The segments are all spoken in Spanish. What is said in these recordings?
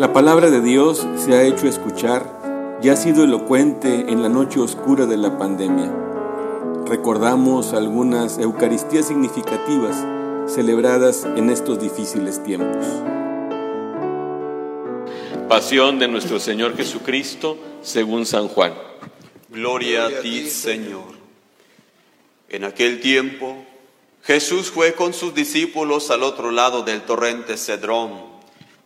La palabra de Dios se ha hecho escuchar y ha sido elocuente en la noche oscura de la pandemia. Recordamos algunas Eucaristías significativas celebradas en estos difíciles tiempos. Pasión de nuestro Señor Jesucristo según San Juan. Gloria a ti, Señor. En aquel tiempo, Jesús fue con sus discípulos al otro lado del torrente Cedrón,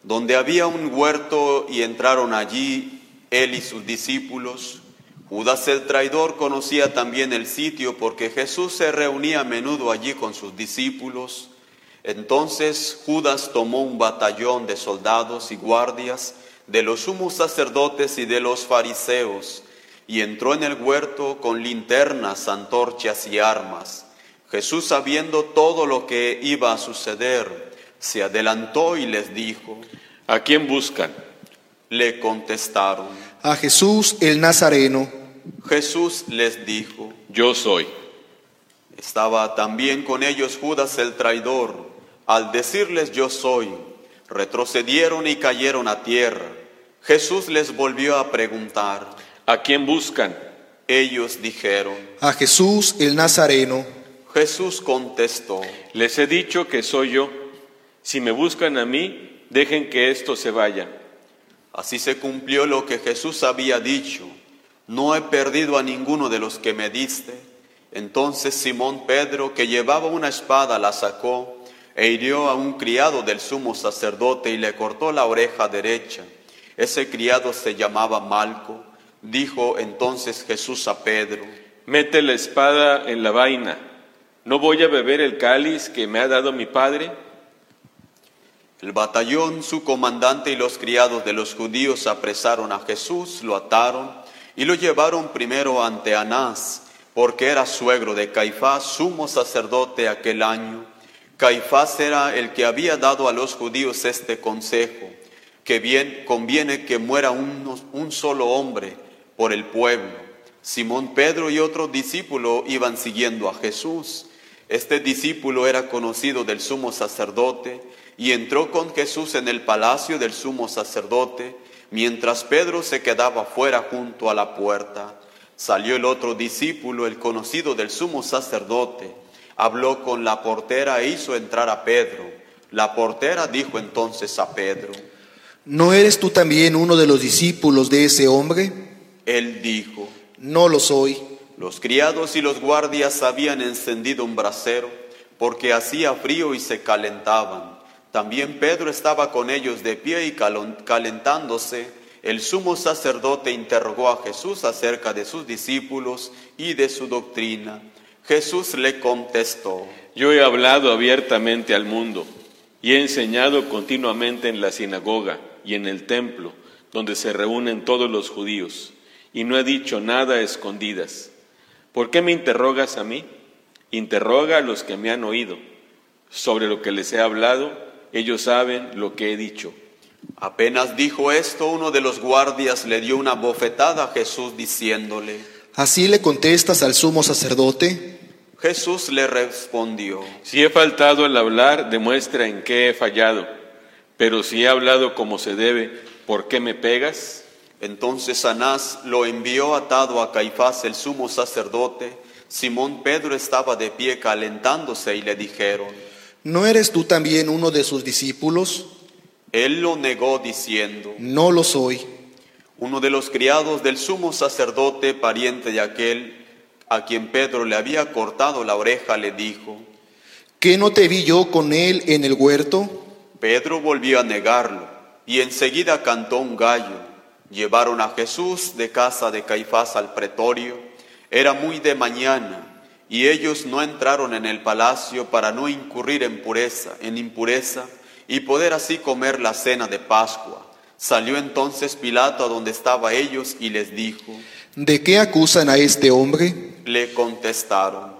donde había un huerto y entraron allí él y sus discípulos. Judas el traidor conocía también el sitio porque Jesús se reunía a menudo allí con sus discípulos. Entonces Judas tomó un batallón de soldados y guardias de los sumos sacerdotes y de los fariseos, y entró en el huerto con linternas, antorchas y armas. Jesús, sabiendo todo lo que iba a suceder, se adelantó y les dijo, ¿A quién buscan? Le contestaron, a Jesús el Nazareno. Jesús les dijo, Yo soy. Estaba también con ellos Judas el traidor. Al decirles yo soy, retrocedieron y cayeron a tierra. Jesús les volvió a preguntar, ¿A quién buscan? Ellos dijeron, a Jesús el Nazareno. Jesús contestó, Les he dicho que soy yo. Si me buscan a mí, dejen que estos se vayan. así se cumplió lo que Jesús había dicho, no he perdido a ninguno de los que me diste. Entonces Simón Pedro, que llevaba una espada, la sacó e hirió a un criado del sumo sacerdote y le cortó la oreja derecha. Ese criado se llamaba Malco. Dijo entonces Jesús a Pedro, Mete la espada en la vaina. ¿No voy a beber el cáliz que me ha dado mi padre? El batallón, su comandante y los criados de los judíos apresaron a Jesús, lo ataron y lo llevaron primero ante Anás, porque era suegro de Caifás, sumo sacerdote aquel año. Caifás era el que había dado a los judíos este consejo, que bien conviene que muera uno- un solo hombre por el pueblo. Simón Pedro y otro discípulo iban siguiendo a Jesús. Este discípulo era conocido del sumo sacerdote y entró con Jesús en el palacio del sumo sacerdote, mientras Pedro se quedaba fuera junto a la puerta. Salió el otro discípulo, el conocido del sumo sacerdote, habló con la portera e hizo entrar a Pedro. La portera dijo entonces a Pedro, ¿No eres tú también uno de los discípulos de ese hombre? él dijo, No lo soy. Los criados y los guardias habían encendido un brasero porque hacía frío y se calentaban. También Pedro estaba con ellos de pie y calentándose. El sumo sacerdote interrogó a Jesús acerca de sus discípulos y de su doctrina. Jesús le contestó, Yo he hablado abiertamente al mundo y he enseñado continuamente en la sinagoga y en el templo, donde se reúnen todos los judíos, y no he dicho nada a escondidas. ¿Por qué me interrogas a mí? Interroga a los que me han oído. Sobre lo que les he hablado, ellos saben lo que he dicho. Apenas dijo esto, uno de los guardias le dio una bofetada a Jesús diciéndole, ¿Así le contestas al sumo sacerdote? Jesús le respondió, Si he faltado al hablar, demuestra en qué he fallado. Pero si he hablado como se debe, ¿por qué me pegas? Entonces Anás lo envió atado a Caifás el sumo sacerdote. Simón Pedro estaba de pie calentándose y le dijeron, ¿No eres tú también uno de sus discípulos? él lo negó diciendo, No lo soy. uno de los criados del sumo sacerdote, pariente de aquel a quien Pedro le había cortado la oreja, le dijo, ¿Qué no te vi yo con él en el huerto? Pedro volvió a negarlo y enseguida cantó un gallo. Llevaron a Jesús de casa de Caifás al pretorio. Era muy de mañana y ellos no entraron en el palacio para no incurrir en pureza, en impureza y poder así comer la cena de Pascua. Salió entonces Pilato a donde estaba ellos y les dijo, ¿De qué acusan a este hombre? le contestaron.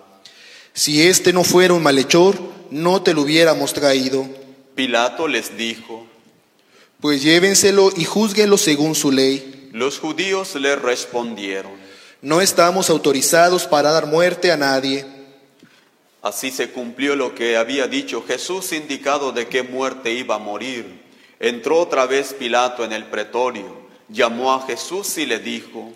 Si este no fuera un malhechor, no te lo hubiéramos traído. Pilato les dijo, Pues llévenselo y júzguenlo según su ley. los judíos le respondieron, No estamos autorizados para dar muerte a nadie. Así se cumplió lo que había dicho Jesús, indicado de qué muerte iba a morir. Entró otra vez Pilato en el pretorio, llamó a Jesús y le dijo,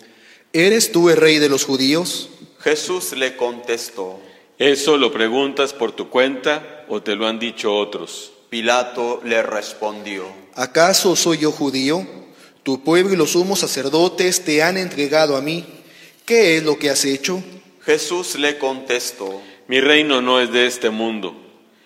¿Eres tú el rey de los judíos? Jesús le contestó, ¿Eso lo preguntas por tu cuenta o te lo han dicho otros? Pilato le respondió, ¿Acaso soy yo judío? Tu pueblo y los sumos sacerdotes te han entregado a mí. ¿Qué es lo que has hecho? Jesús le contestó, Mi reino no es de este mundo.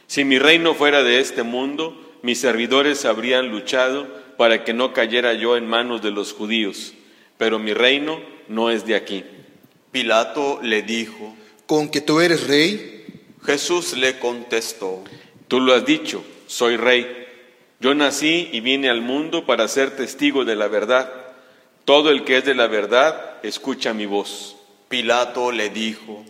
Si mi reino fuera de este mundo, mis servidores habrían luchado para que no cayera yo en manos de los judíos, pero mi reino no es de aquí. Pilato le dijo, ¿Con que tú eres rey? Jesús le contestó, Tú lo has dicho, soy rey. Yo nací y vine al mundo para ser testigo de la verdad. Todo el que es de la verdad, escucha mi voz. Pilato le dijo,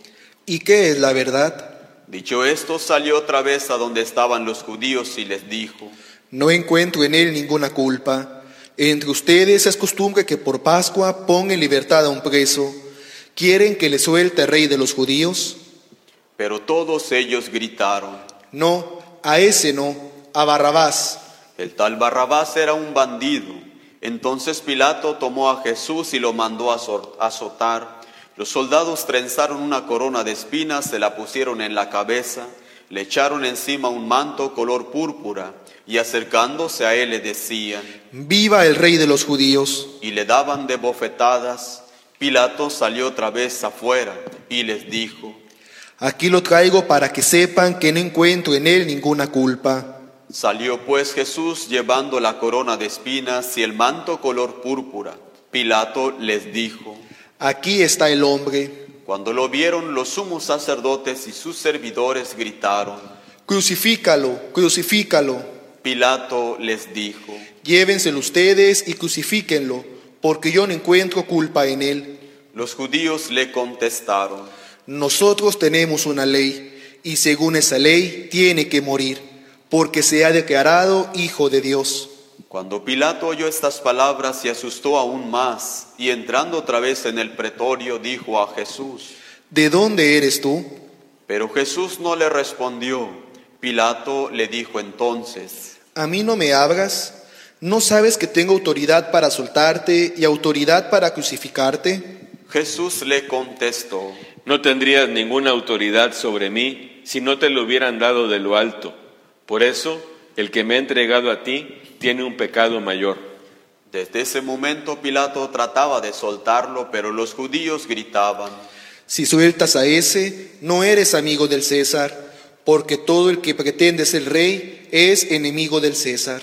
¿Y qué es la verdad? Dicho esto, salió otra vez a donde estaban los judíos y les dijo, No encuentro en él ninguna culpa. Entre ustedes es costumbre que por Pascua ponga en libertad a un preso. ¿Quieren que le suelte el rey de los judíos? pero todos ellos gritaron, No, a ese no, a Barrabás. el tal Barrabás era un bandido. Entonces Pilato tomó a Jesús y lo mandó a azotar. Los soldados trenzaron una corona de espinas, se la pusieron en la cabeza, le echaron encima un manto color púrpura y acercándose a él le decían, Viva el rey de los judíos. y le daban de bofetadas. Pilato salió otra vez afuera y les dijo, Aquí lo traigo para que sepan que no encuentro en él ninguna culpa. Salió pues Jesús llevando la corona de espinas y el manto color púrpura. Pilato les dijo, Aquí está el hombre. cuando lo vieron los sumos sacerdotes y sus servidores gritaron, Crucifícalo, crucifícalo. Pilato les dijo, Llévenselo ustedes y crucifíquenlo, porque yo no encuentro culpa en él. los judíos le contestaron, Nosotros tenemos una ley, y según esa ley tiene que morir, porque se ha declarado hijo de Dios. Cuando Pilato oyó estas palabras se asustó aún más y entrando otra vez en el pretorio dijo a Jesús, ¿De dónde eres tú? pero Jesús no le respondió. Pilato le dijo entonces, ¿A mí no me hablas? ¿No sabes que tengo autoridad para soltarte y autoridad para crucificarte? Jesús le contestó, No tendrías ninguna autoridad sobre mí si no te lo hubieran dado de lo alto. Por eso, el que me ha entregado a ti tiene un pecado mayor. Desde ese momento Pilato trataba de soltarlo, pero los judíos gritaban, Si sueltas a ese, no eres amigo del César, porque todo el que pretende ser rey es enemigo del César.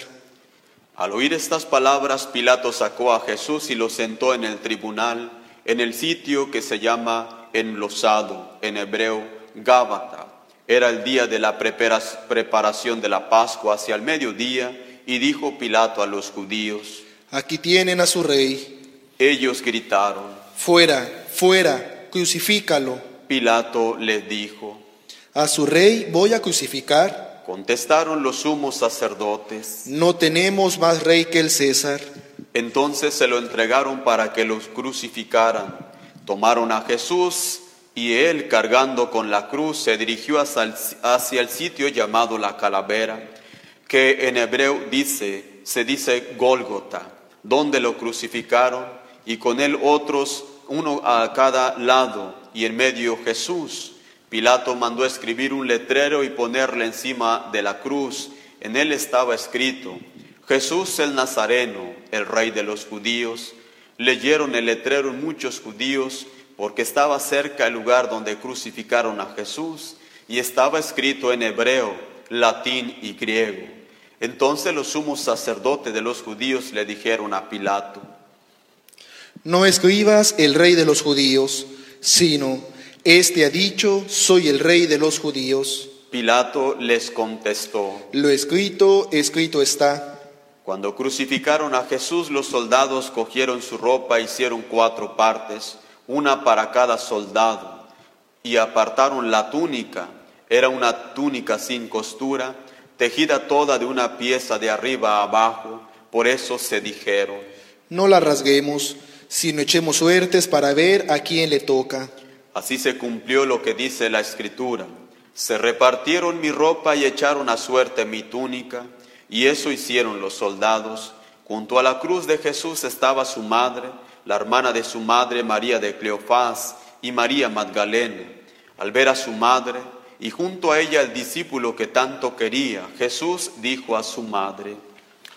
Al oír estas palabras, Pilato sacó a Jesús y lo sentó en el tribunal, en el sitio que se llama enlosado, en hebreo, Gábata. Era el día de la prepara- preparación de la Pascua hacia el mediodía, y dijo Pilato a los judíos, Aquí tienen a su rey. ellos gritaron. Fuera, fuera, crucifícalo. Pilato les dijo, A su rey voy a crucificar. contestaron los sumos sacerdotes. No tenemos más rey que el César. Entonces se lo entregaron para que los crucificaran. Tomaron a Jesús y él, cargando con la cruz, se dirigió hacia el, sitio llamado la calavera, que en hebreo dice, se dice Gólgota, donde lo crucificaron y con él otros, uno a cada lado y en medio Jesús. Pilato mandó escribir un letrero y ponerle encima de la cruz. En él estaba escrito, Jesús el Nazareno, el rey de los judíos. Leyeron el letrero muchos judíos porque estaba cerca el lugar donde crucificaron a Jesús y estaba escrito en hebreo, latín y griego. Entonces los sumos sacerdotes de los judíos le dijeron a Pilato, No escribas el rey de los judíos, sino, este ha dicho, soy el rey de los judíos. Pilato les contestó, Lo escrito, escrito está. Cuando crucificaron a Jesús, los soldados cogieron su ropa, hicieron cuatro partes, una para cada soldado, y apartaron la túnica. Era una túnica sin costura, tejida toda de una pieza de arriba a abajo. Por eso se dijeron, No la rasguemos, sino echemos suertes para ver a quién le toca. así se cumplió lo que dice la escritura. Se repartieron mi ropa y echaron a suerte mi túnica, Y eso hicieron los soldados. Junto a la cruz de Jesús estaba su madre, la hermana de su madre María de Cleofás y María Magdalena. Al ver a su madre y junto a ella el discípulo que tanto quería, Jesús dijo a su madre,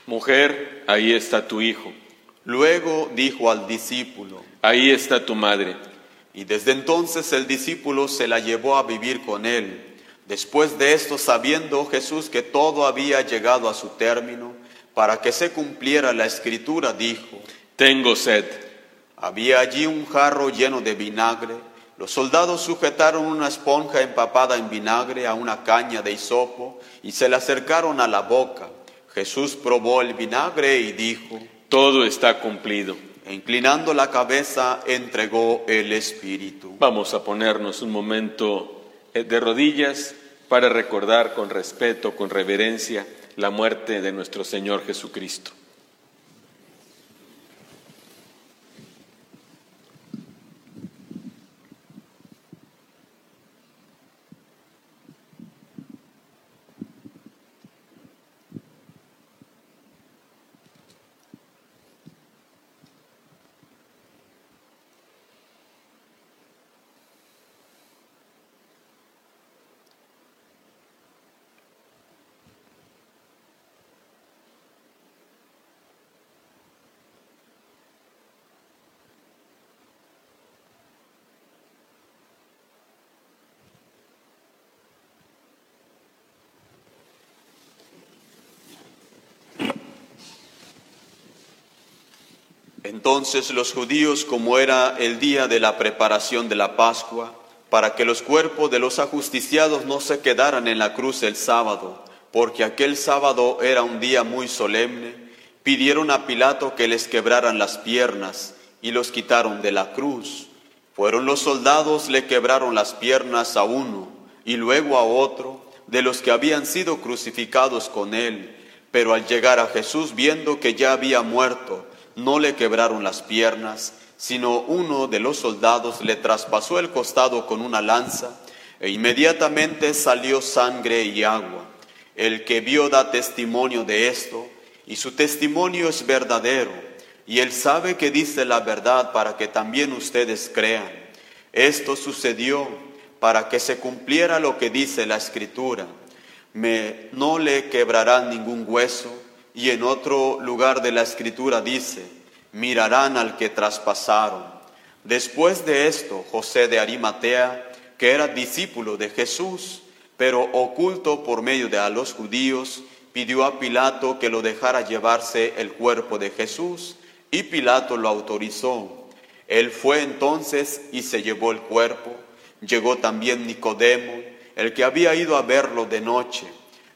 Mujer, ahí está tu hijo. Luego dijo al discípulo, Ahí está tu madre. Y desde entonces el discípulo se la llevó a vivir con él. Después de esto, sabiendo Jesús que todo había llegado a su término, para que se cumpliera la escritura, dijo, Tengo sed. Había allí un jarro lleno de vinagre. Los soldados sujetaron una esponja empapada en vinagre a una caña de hisopo y se la acercaron a la boca. Jesús probó el vinagre y dijo, Todo está cumplido. e inclinando la cabeza entregó el espíritu. Vamos a ponernos un momento eh, de rodillas para recordar con respeto, con reverencia, la muerte de nuestro Señor Jesucristo. Entonces los judíos, como era el día de la preparación de la Pascua, para que los cuerpos de los ajusticiados no se quedaran en la cruz el sábado, porque aquel sábado era un día muy solemne, pidieron a Pilato que les quebraran las piernas y los quitaron de la cruz. Fueron los soldados, le quebraron las piernas a uno y luego a otro de los que habían sido crucificados con él. Pero al llegar a Jesús, viendo que ya había muerto, no le quebraron las piernas, sino uno de los soldados le traspasó el costado con una lanza, e inmediatamente salió sangre y agua. El que vio da testimonio de esto, y su testimonio es verdadero, y él sabe que dice la verdad para que también ustedes crean. Esto sucedió para que se cumpliera lo que dice la escritura. Me, no le quebrarán ningún hueso, y en otro lugar de la escritura dice, mirarán al que traspasaron. Después de esto, José de Arimatea, que era discípulo de Jesús, pero oculto por medio de a los judíos, pidió a Pilato que lo dejara llevarse el cuerpo de Jesús, y Pilato lo autorizó. Él fue entonces y se llevó el cuerpo. Llegó también Nicodemo, el que había ido a verlo de noche,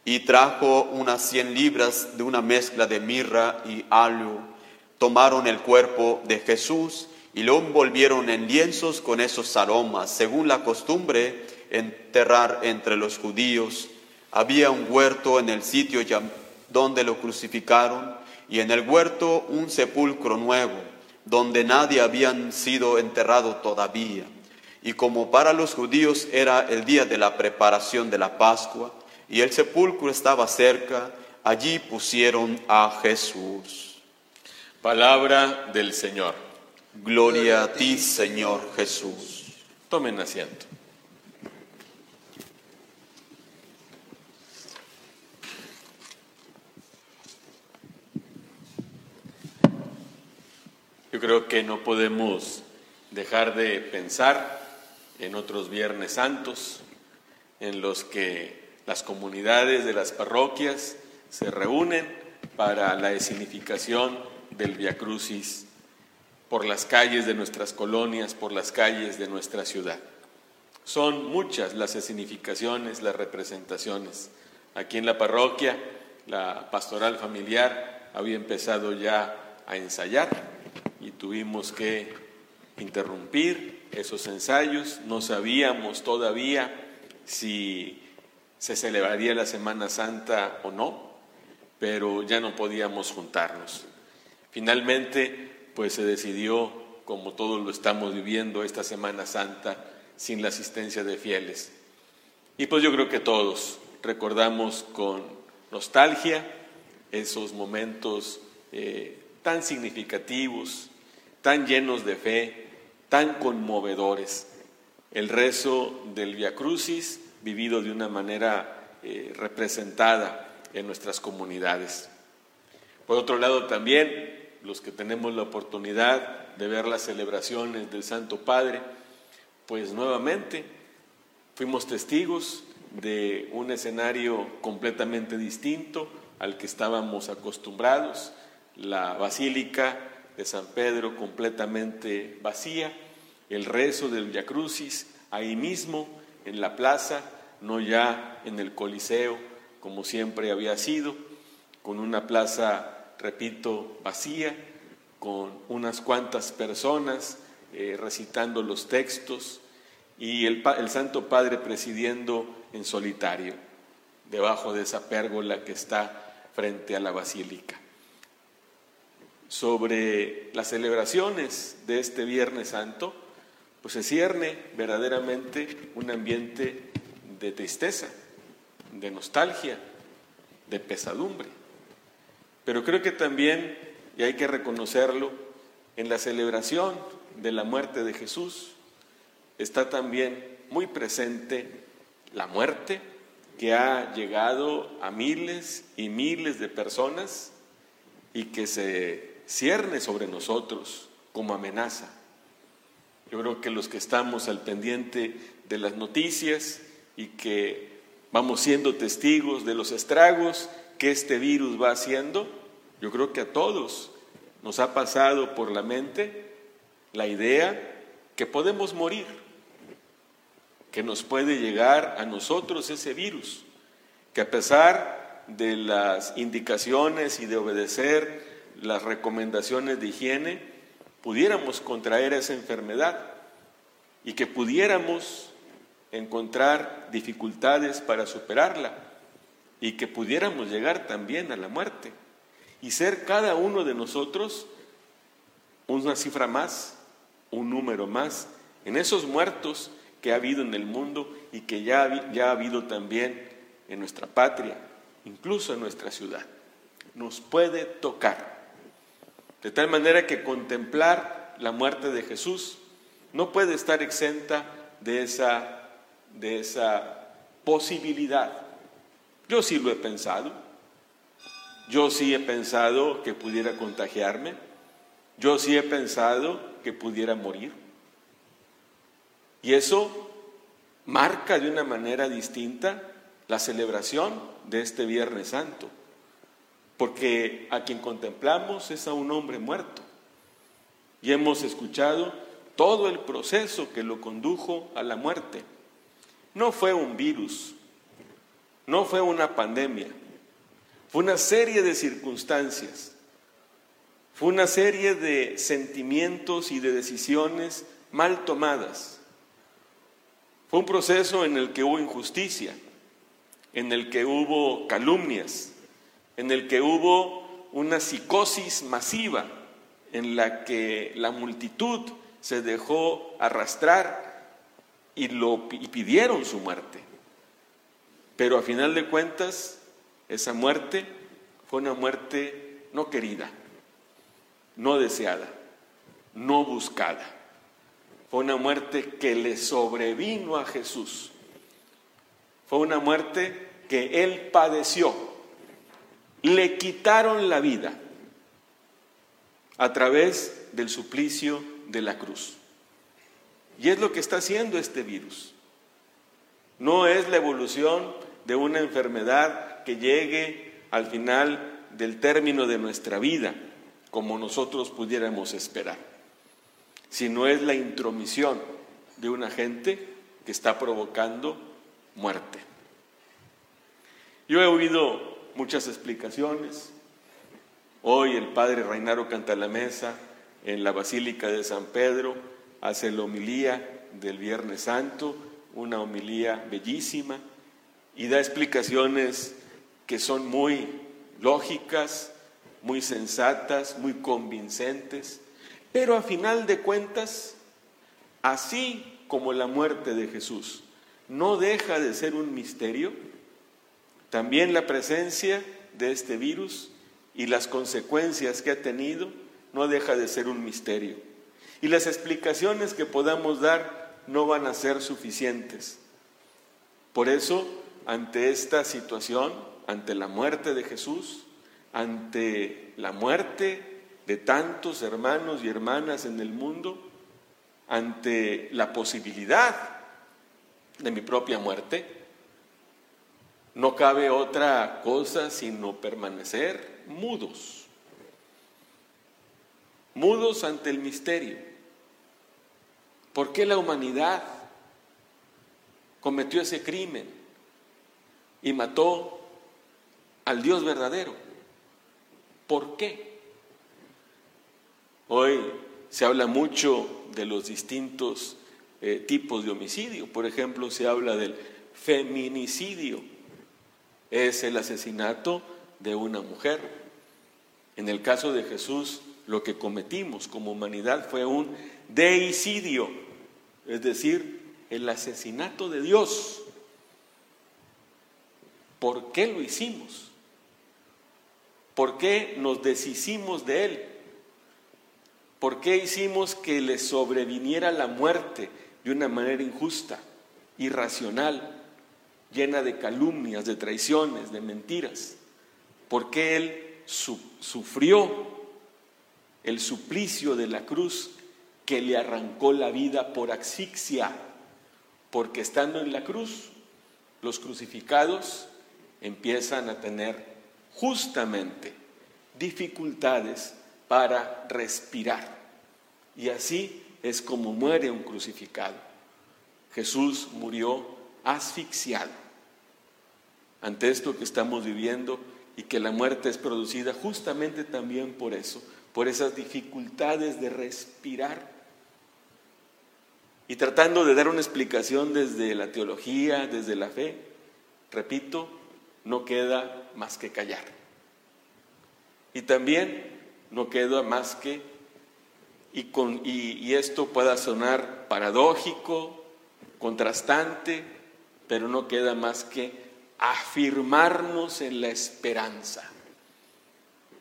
y trajo unas cien libras de una mezcla de mirra y aloe. Tomaron el cuerpo de Jesús y lo envolvieron en lienzos con esos aromas, según la costumbre enterrar entre los judíos. Había un huerto en el sitio donde lo crucificaron y en el huerto un sepulcro nuevo, donde nadie había sido enterrado todavía. Y como para los judíos era el día de la preparación de la Pascua y el sepulcro estaba cerca, allí pusieron a Jesús. Palabra del Señor. Gloria a ti, Señor Jesús. Tomen asiento. Yo creo que no podemos dejar de pensar en otros Viernes Santos, en los que las comunidades de las parroquias se reúnen para la escenificación del Via Crucis por las calles de nuestras colonias, por las calles de nuestra ciudad. Son muchas las escenificaciones, las representaciones. Aquí en la parroquia, la pastoral familiar había empezado ya a ensayar y tuvimos que interrumpir esos ensayos. No sabíamos todavía si se celebraría la Semana Santa o no, pero ya no podíamos juntarnos. Finalmente, pues se decidió, como todos lo estamos viviendo esta Semana Santa, sin la asistencia de fieles. Y pues yo creo que todos recordamos con nostalgia esos momentos eh, tan significativos, tan llenos de fe, tan conmovedores. El rezo del Via Crucis vivido de una manera eh, representada en nuestras comunidades. Por otro lado, también los que tenemos la oportunidad de ver las celebraciones del Santo Padre, pues nuevamente fuimos testigos de un escenario completamente distinto al que estábamos acostumbrados, la Basílica de San Pedro completamente vacía, el rezo del Via Crucis ahí mismo en la plaza, no ya en el Coliseo como siempre había sido, con una plaza, repito, vacía, con unas cuantas personas eh, recitando los textos y el, el Santo Padre presidiendo en solitario, debajo de esa pérgola que está frente a la basílica. Sobre las celebraciones de este Viernes Santo, pues se cierne verdaderamente un ambiente de tristeza, de nostalgia, de pesadumbre. Pero creo que también, y hay que reconocerlo, en la celebración de la muerte de Jesús está también muy presente la muerte que ha llegado a miles y miles de personas y que se cierne sobre nosotros como amenaza. Yo creo que los que estamos al pendiente de las noticias y que vamos siendo testigos de los estragos que este virus va haciendo, yo creo que a todos nos ha pasado por la mente la idea que podemos morir, que nos puede llegar a nosotros ese virus, que a pesar de las indicaciones y de obedecer las recomendaciones de higiene, pudiéramos contraer esa enfermedad y que pudiéramos encontrar dificultades para superarla y que pudiéramos llegar también a la muerte y ser cada uno de nosotros una cifra más, un número más en esos muertos que ha habido en el mundo y que ya, ya ha habido también en nuestra patria, incluso en nuestra ciudad. Nos puede tocar. De tal manera que contemplar la muerte de Jesús no puede estar exenta de esa de esa posibilidad. Yo sí lo he pensado. Yo sí he pensado que pudiera contagiarme. Yo sí he pensado que pudiera morir. Y eso marca de una manera distinta la celebración de este Viernes Santo. Porque a quien contemplamos es a un hombre muerto. Y hemos escuchado todo el proceso que lo condujo a la muerte. No fue un virus, no fue una pandemia, fue una serie de circunstancias, fue una serie de sentimientos y de decisiones mal tomadas. Fue un proceso en el que hubo injusticia, en el que hubo calumnias, en el que hubo una psicosis masiva, en la que la multitud se dejó arrastrar y, lo, pidieron su muerte. Pero a final de cuentas, esa muerte fue una muerte no querida, no deseada, no buscada. Fue una muerte que le sobrevino a Jesús. Fue una muerte que él padeció. Le quitaron la vida a través del suplicio de la cruz. Y es lo que está haciendo este virus. No es la evolución de una enfermedad que llegue al final del término de nuestra vida, como nosotros pudiéramos esperar, sino es la intromisión de un agente que está provocando muerte. Yo he oído muchas explicaciones. Hoy el padre Reinaro canta la mesa en la Basílica de San Pedro hace la homilía del Viernes Santo, una homilía bellísima, y da explicaciones que son muy lógicas, muy sensatas, muy convincentes, pero a final de cuentas, así como la muerte de Jesús no deja de ser un misterio, también la presencia de este virus y las consecuencias que ha tenido no deja de ser un misterio. Y las explicaciones que podamos dar no van a ser suficientes. Por eso, ante esta situación, ante la muerte de Jesús, ante la muerte de tantos hermanos y hermanas en el mundo, ante la posibilidad de mi propia muerte, no cabe otra cosa sino permanecer mudos, mudos ante el misterio. ¿Por qué la humanidad cometió ese crimen y mató al Dios verdadero? ¿Por qué? Hoy se habla mucho de los distintos eh, tipos de homicidio. Por ejemplo, se habla del feminicidio. Es el asesinato de una mujer. En el caso de Jesús, lo que cometimos como humanidad fue un deicidio, es decir, el asesinato de Dios. ¿Por qué lo hicimos? ¿Por qué nos deshicimos de Él? ¿Por qué hicimos que le sobreviniera la muerte de una manera injusta, irracional, llena de calumnias, de traiciones, de mentiras? ¿Por qué Él sufrió el suplicio de la cruz que le arrancó la vida por asfixia? Porque estando en la cruz, los crucificados empiezan a tener justamente dificultades para respirar. Y así es como muere un crucificado. Jesús murió asfixiado. Ante esto que estamos viviendo y que la muerte es producida justamente también por eso, por esas dificultades de respirar. Y tratando de dar una explicación desde la teología, desde la fe, repito, no queda más que callar. Y también no queda más que, y, con, y, esto pueda sonar paradójico, contrastante, pero no queda más que afirmarnos en la esperanza,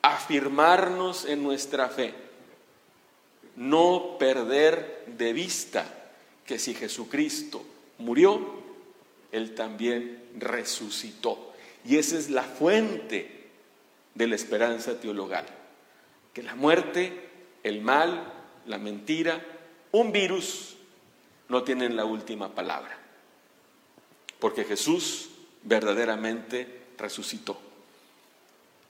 afirmarnos en nuestra fe, no perder de vista que si Jesucristo murió, Él también resucitó. Y esa es la fuente de la esperanza teologal que la muerte, el mal, la mentira, un virus no tienen la última palabra, porque Jesús verdaderamente resucitó.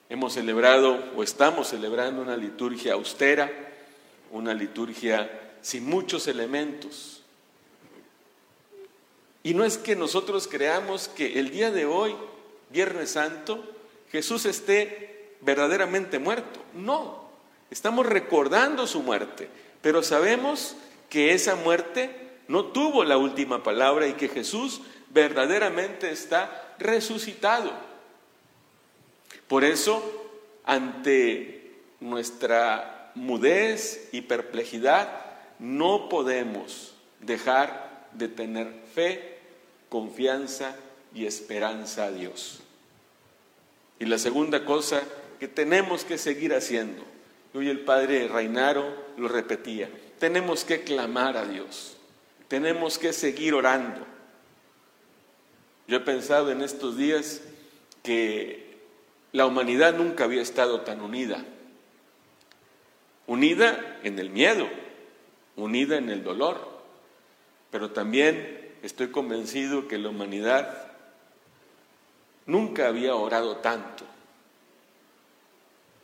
Hemos celebrado o estamos celebrando una liturgia austera, una liturgia sin muchos elementos. Y no es que nosotros creamos que el día de hoy, Viernes Santo, Jesús esté verdaderamente muerto. No, Estamos recordando su muerte, pero sabemos que esa muerte no tuvo la última palabra y que Jesús verdaderamente está resucitado. Por eso, ante nuestra mudez y perplejidad, no podemos dejar de tener fe, confianza y esperanza a Dios. Y la segunda cosa que tenemos que seguir haciendo Hoy el padre Reinaro lo repetía. Tenemos que clamar a Dios. Tenemos que seguir orando. Yo he pensado en estos días que la humanidad nunca había estado tan unida. Unida en el miedo, unida en el dolor, pero también estoy convencido que la humanidad nunca había orado tanto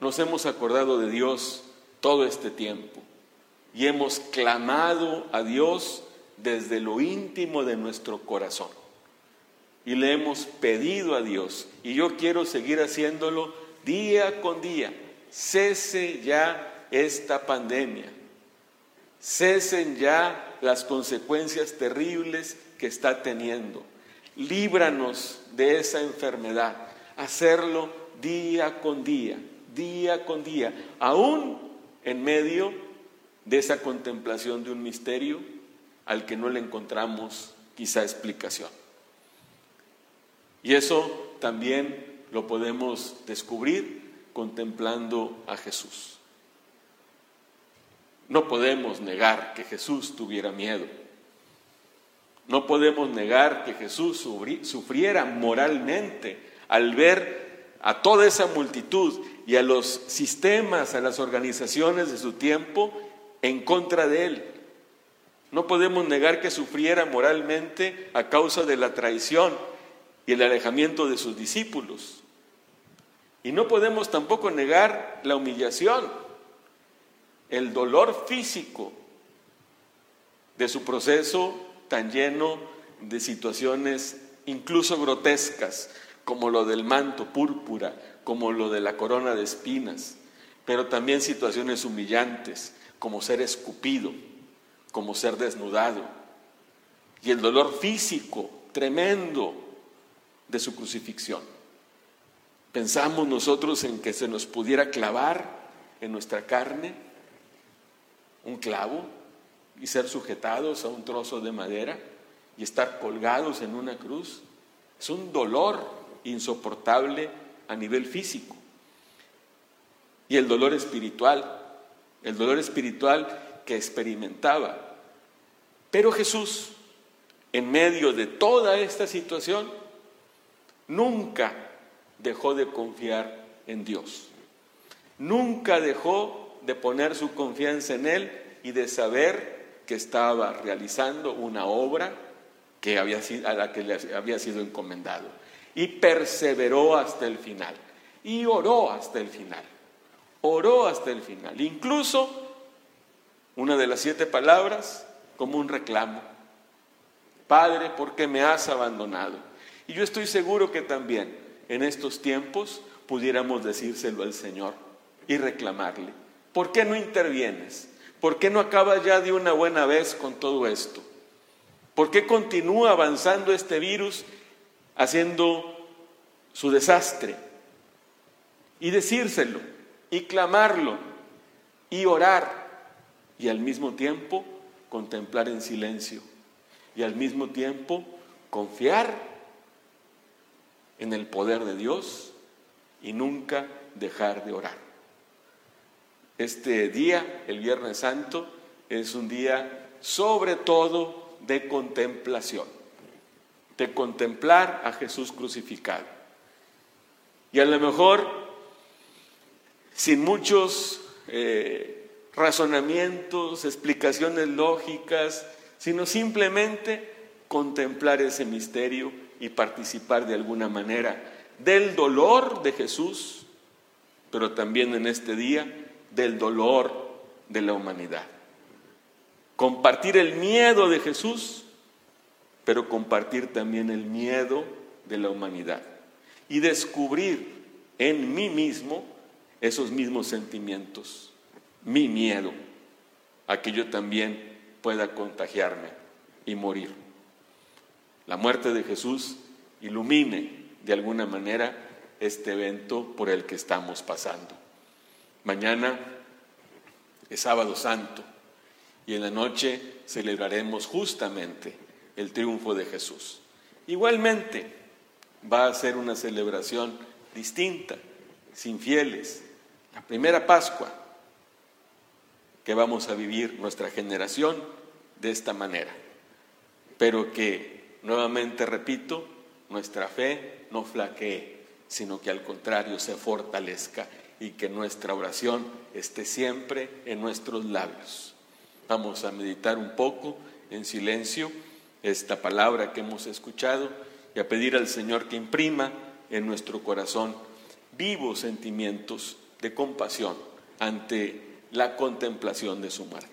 nos hemos acordado de Dios todo este tiempo y hemos clamado a Dios desde lo íntimo de nuestro corazón. Y le hemos pedido a Dios, y yo quiero seguir haciéndolo día con día, cese ya esta pandemia, cesen ya las consecuencias terribles que está teniendo, líbranos de esa enfermedad, hacerlo día con día día con día, aún en medio de esa contemplación de un misterio al que no le encontramos quizá explicación. Y eso también lo podemos descubrir contemplando a Jesús. No podemos negar que Jesús tuviera miedo. No podemos negar que Jesús sufriera moralmente al ver a toda esa multitud y a los sistemas, a las organizaciones de su tiempo en contra de él. No podemos negar que sufriera moralmente a causa de la traición y el alejamiento de sus discípulos. Y no podemos tampoco negar la humillación, el dolor físico de su proceso tan lleno de situaciones incluso grotescas, como lo del manto púrpura, como lo de la corona de espinas, pero también situaciones humillantes, como ser escupido, como ser desnudado, y el dolor físico tremendo de su crucifixión. Pensamos nosotros en que se nos pudiera clavar en nuestra carne un clavo y ser sujetados a un trozo de madera y estar colgados en una cruz. Es un dolor insoportable a nivel físico. Y el dolor espiritual, el dolor espiritual que experimentaba. Pero Jesús, en medio de toda esta situación, nunca dejó de confiar en Dios. Nunca dejó de poner su confianza en Él y de saber que estaba realizando una obra que había, a la que le había sido encomendado. Y perseveró hasta el final. Y oró hasta el final. Oró hasta el final. Incluso una de las siete palabras como un reclamo. Padre, ¿por qué me has abandonado? Y yo estoy seguro que también en estos tiempos pudiéramos decírselo al Señor y reclamarle. ¿Por qué no intervienes? ¿Por qué no acabas ya de una buena vez con todo esto? ¿Por qué continúa avanzando este virus haciendo su desastre? Y decírselo, y clamarlo, y orar, y al mismo tiempo contemplar en silencio, y al mismo tiempo confiar en el poder de Dios y nunca dejar de orar. Este día, el Viernes Santo, es un día sobre todo de contemplación, de contemplar a Jesús crucificado. Y a lo mejor, sin muchos eh, razonamientos, explicaciones lógicas, sino simplemente contemplar ese misterio y participar de alguna manera del dolor de Jesús, pero también en este día del dolor de la humanidad. Compartir el miedo de Jesús, pero compartir también el miedo de la humanidad. Y descubrir en mí mismo esos mismos sentimientos, mi miedo, a que yo también pueda contagiarme y morir la muerte de Jesús ilumine de alguna manera este evento por el que estamos pasando. Mañana es sábado santo y en la noche celebraremos justamente el triunfo de Jesús. Igualmente va a ser una celebración distinta, sin fieles. La primera Pascua que vamos a vivir nuestra generación de esta manera, pero que Nuevamente repito, nuestra fe no flaquee, sino que al contrario se fortalezca y que nuestra oración esté siempre en nuestros labios. Vamos a meditar un poco en silencio esta palabra que hemos escuchado y a pedir al Señor que imprima en nuestro corazón vivos sentimientos de compasión ante la contemplación de su muerte.